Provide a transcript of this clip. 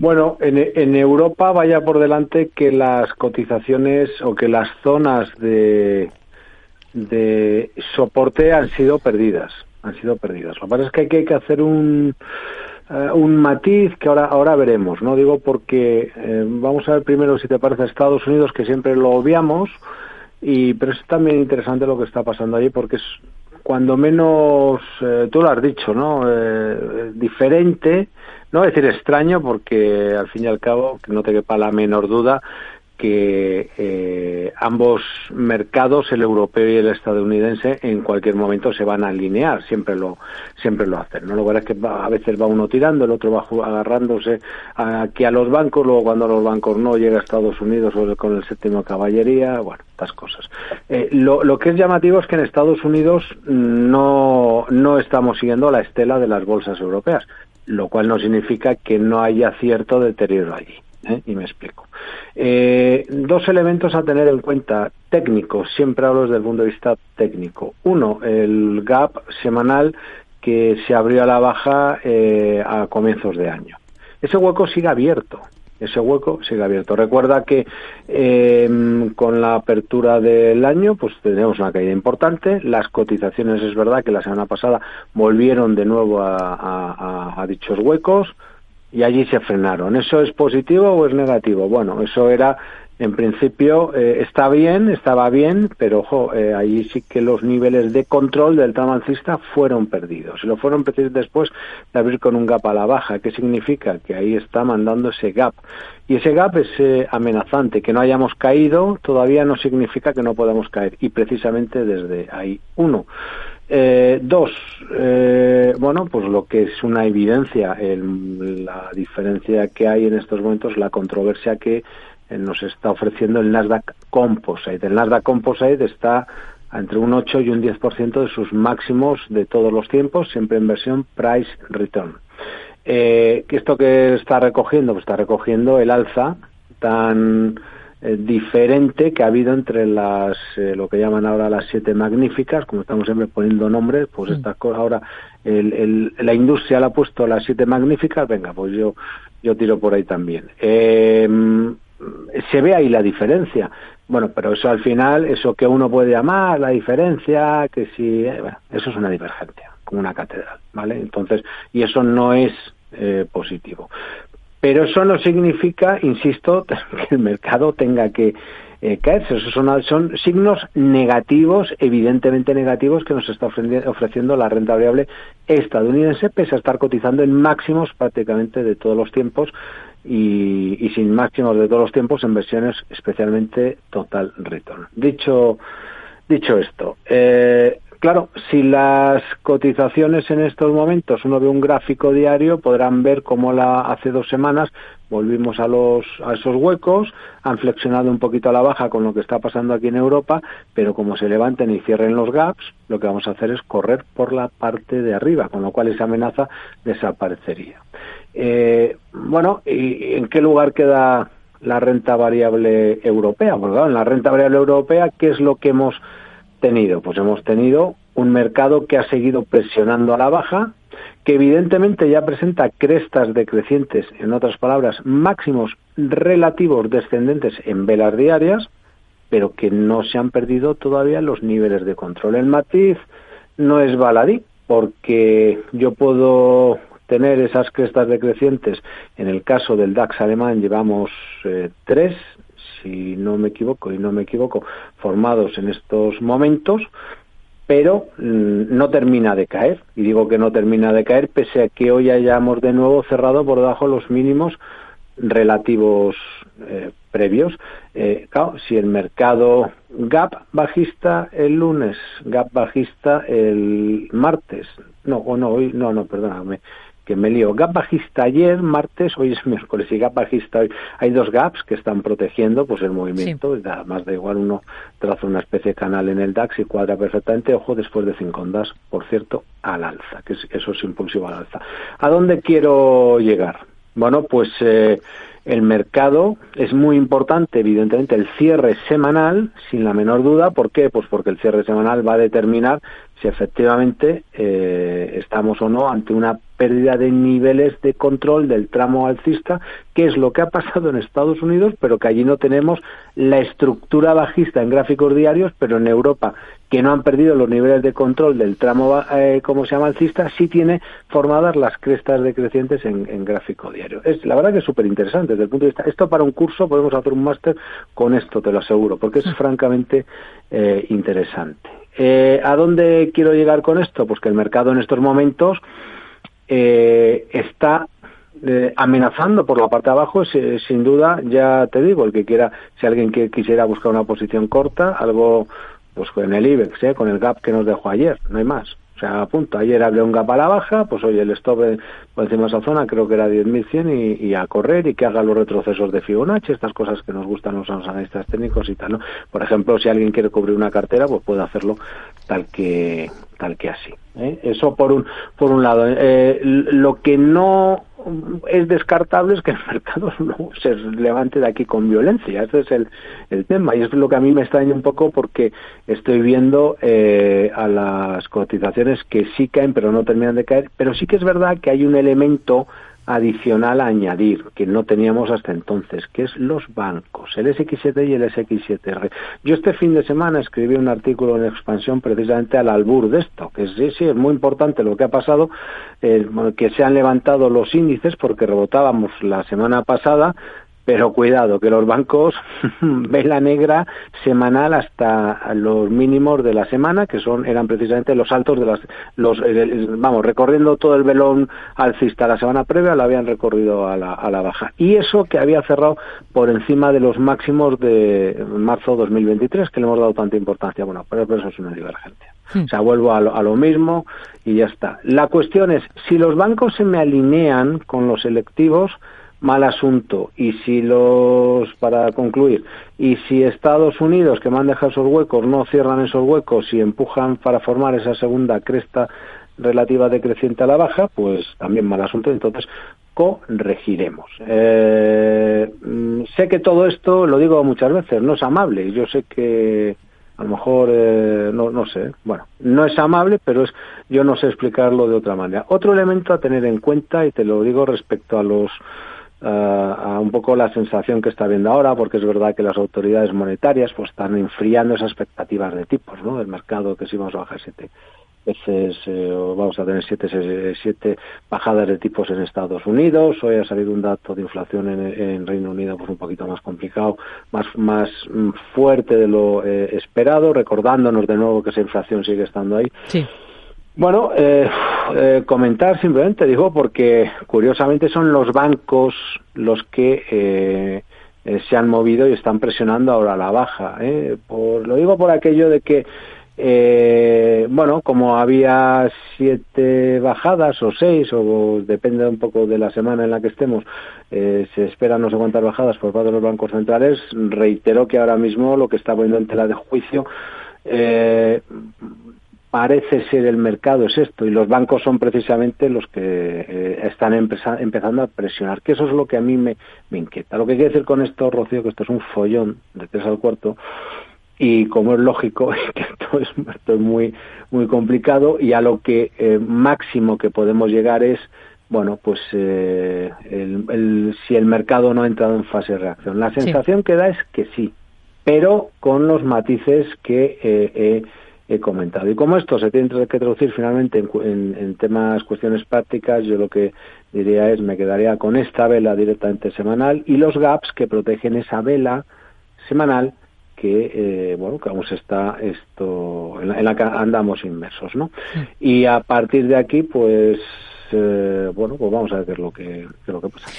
Bueno, en, Europa vaya por delante que las cotizaciones o que las zonas de, de soporte han sido perdidas, han sido perdidas. Lo que pasa es que hay que, hacer un, eh, un matiz que ahora, ahora veremos, ¿no? Digo porque eh, vamos a ver primero si te parece Estados Unidos, que siempre lo obviamos, y, pero es también interesante lo que está pasando allí porque es cuando menos, eh, tú lo has dicho, ¿no? diferente no voy a decir extraño porque al fin y al cabo, que no te quepa la menor duda, que eh, ambos mercados, el europeo y el estadounidense, en cualquier momento se van a alinear, siempre lo siempre lo hacen. ¿no? Lo que es que a veces va uno tirando, el otro va agarrándose aquí a los bancos, luego cuando los bancos no llega a Estados Unidos o con el séptimo caballería, bueno, estas cosas. Eh, lo, lo que es llamativo es que en Estados Unidos no, no estamos siguiendo la estela de las bolsas europeas lo cual no significa que no haya cierto deterioro allí. ¿Eh? Y me explico. Eh, dos elementos a tener en cuenta técnicos, siempre hablo desde el punto de vista técnico. Uno, el gap semanal que se abrió a la baja eh, a comienzos de año. Ese hueco sigue abierto ese hueco sigue abierto. Recuerda que em, con la apertura del año, pues tenemos una caída importante. Las cotizaciones, es verdad que la semana pasada volvieron de nuevo a dichos huecos y allí se frenaron. ¿Eso es positivo o es negativo? Bueno, eso era en principio eh, está bien, estaba bien, pero ojo, eh, ahí sí que los niveles de control del alcista fueron perdidos. Lo fueron perdidos después de abrir con un gap a la baja. ¿Qué significa? Que ahí está mandando ese gap. Y ese gap es eh, amenazante. Que no hayamos caído todavía no significa que no podamos caer. Y precisamente desde ahí, uno. dos, bueno, pues lo que es una evidencia, la diferencia que hay en estos momentos, la controversia que eh, nos está ofreciendo el Nasdaq Composite. El Nasdaq Composite está entre un 8 y un 10% de sus máximos de todos los tiempos, siempre en versión price return. Eh, ¿Esto que está recogiendo? Pues está recogiendo el alza tan eh, diferente que ha habido entre las eh, lo que llaman ahora las siete magníficas, como estamos siempre poniendo nombres, pues estas cosas ahora el, la industria le ha puesto las siete magníficas, venga, pues yo yo tiro por ahí también. Eh, se ve ahí la diferencia. Bueno, pero eso al final, eso que uno puede llamar la diferencia, que si, eh, bueno, eso es una divergencia, como una catedral, ¿vale? Entonces, y eso no es eh, positivo. Pero eso no significa, insisto, que el mercado tenga que eh, caerse. Esos son, son signos negativos, evidentemente negativos, que nos está ofreciendo la renta variable estadounidense, pese a estar cotizando en máximos prácticamente de todos los tiempos y, sin máximos de todos los tiempos en versiones especialmente total return. Dicho, dicho esto, eh, claro, si las cotizaciones en estos momentos uno ve un gráfico diario, podrán ver cómo la, hace dos semanas volvimos a, los, a esos huecos, han flexionado un poquito a la baja con lo que está pasando aquí en Europa, pero como se levanten y cierren los gaps, lo que vamos a hacer es correr por la parte de arriba, con lo cual esa amenaza desaparecería. Eh, bueno, ¿y en qué lugar queda la renta variable europea? Claro, en la renta variable europea, ¿qué es lo que hemos tenido? Pues hemos tenido un mercado que ha seguido presionando a la baja, que evidentemente ya presenta crestas decrecientes, en otras palabras, máximos relativos descendentes en velas diarias, pero que no se han perdido todavía los niveles de control. El matiz no es baladí, porque yo puedo tener esas crestas decrecientes. En el caso del DAX alemán llevamos eh, tres, si no me equivoco y no me equivoco, formados en estos momentos, pero mm, no termina de caer. Y digo que no termina de caer pese a que hoy hayamos de nuevo cerrado por debajo los mínimos relativos eh, previos. Eh, claro, si el mercado gap bajista el lunes, gap bajista el martes, no, o no, hoy, no, no, perdóname, que me lío. Gap bajista ayer, martes, hoy es miércoles y gap bajista hoy. Hay dos gaps que están protegiendo pues el movimiento. Nada más da igual uno traza una especie de canal en el DAX y cuadra perfectamente. Ojo, después de cinco ondas, por cierto, al alza, que eso es impulsivo al alza. ¿A dónde quiero llegar? Bueno, pues eh, el mercado es muy importante, evidentemente, el cierre semanal, sin la menor duda. ¿Por qué? Pues porque el cierre semanal va a determinar si efectivamente eh, estamos o no ante una pérdida de niveles de control del tramo alcista, que es lo que ha pasado en Estados Unidos, pero que allí no tenemos la estructura bajista en gráficos diarios, pero en Europa, que no han perdido los niveles de control del tramo, eh, como se llama alcista, sí tiene formadas las crestas decrecientes en, en gráfico diario. Es la verdad que es súper interesante desde el punto de vista. Esto para un curso podemos hacer un máster con esto, te lo aseguro, porque es francamente eh, interesante. Eh, ¿A dónde quiero llegar con esto? Pues que el mercado en estos momentos eh, está eh, amenazando por la parte de abajo, sin duda, ya te digo, el que quiera, si alguien que quisiera buscar una posición corta, algo pues con el IBEX, ¿eh? con el gap que nos dejó ayer, no hay más. O sea, punto. Ayer abrió un gap a la baja, pues oye, el stop por encima de esa zona creo que era 10.100 y, y a correr y que haga los retrocesos de Fibonacci, estas cosas que nos gustan los analistas técnicos y tal, ¿no? Por ejemplo, si alguien quiere cubrir una cartera, pues puede hacerlo tal que tal que así. ¿eh? Eso por un por un lado. Eh, lo que no es descartable es que el mercado no se levante de aquí con violencia. Ese es el, el tema. Y es lo que a mí me extraña un poco porque estoy viendo eh, a las cotizaciones que sí caen pero no terminan de caer. Pero sí que es verdad que hay un elemento adicional a añadir que no teníamos hasta entonces, que es los bancos, el SX7 y el SX7R. Yo este fin de semana escribí un artículo en expansión precisamente al albur de esto, que sí, sí, es muy importante lo que ha pasado, eh, que se han levantado los índices porque rebotábamos la semana pasada, pero cuidado, que los bancos vela negra semanal hasta los mínimos de la semana, que son eran precisamente los altos de las los eh, vamos, recorriendo todo el velón alcista la semana previa, lo habían recorrido a la, a la baja. Y eso que había cerrado por encima de los máximos de marzo 2023, que le hemos dado tanta importancia. Bueno, pero eso es una divergencia. Hmm. O sea, vuelvo a lo, a lo mismo y ya está. La cuestión es, si los bancos se me alinean con los selectivos, mal asunto. Y si los, para concluir, y si Estados Unidos, que dejado esos huecos, no cierran esos huecos y empujan para formar esa segunda cresta relativa decreciente a la baja, pues también mal asunto. Entonces, corregiremos. Eh, mm, sé que todo esto, lo digo muchas veces, no es amable. Yo sé que a lo mejor eh, no, no sé, bueno, no es amable, pero es, yo no sé explicarlo de otra manera. Otro elemento a tener en cuenta, y te lo digo respecto a los a un poco la sensación que está viendo ahora, porque es verdad que las autoridades monetarias pues están enfriando esas expectativas de tipos, ¿no? Del mercado que si vamos a bajar siete veces, eh, vamos a tener siete, siete bajadas de tipos en Estados Unidos. Hoy ha salido un dato de inflación en, Reino Unido pues un poquito más complicado, más más mm, fuerte de lo eh, esperado, recordándonos de nuevo que esa inflación sigue estando ahí. Sí. Bueno, eh, eh, comentar simplemente, digo, porque curiosamente son los bancos los que eh, eh, se han movido y están presionando ahora la baja. ¿eh? Por, lo digo por aquello de que, eh, bueno, como había siete bajadas o seis, o depende un poco de la semana en la que estemos, se esperan no sé cuántas bajadas por parte de los bancos centrales, reitero que ahora mismo lo que está poniendo en tela de juicio eh, parece ser el mercado es esto y los bancos son precisamente los que eh, están empezando a presionar, que eso es lo que a mí me, me, inquieta. Lo que quiere decir con esto, Rocío, que esto es un follón de tres al cuarto y como es lógico que esto es, esto es muy muy complicado y a lo que eh, máximo que podemos llegar es bueno, pues eh, el, el, si el mercado no ha entrado en fase de reacción. La sensación sí. que da es que sí, pero con los matices que eh, he comentado. Y como esto se tiene que traducir finalmente en, en, en, temas, cuestiones prácticas, yo lo que diría es me quedaría con esta vela directamente semanal y los gaps que protegen esa vela semanal que eh, bueno que aún está esto en la, en la, que andamos inmersos, ¿no? Y a partir de aquí, pues eh, bueno, pues vamos a ver qué es lo que, qué es lo que pasa.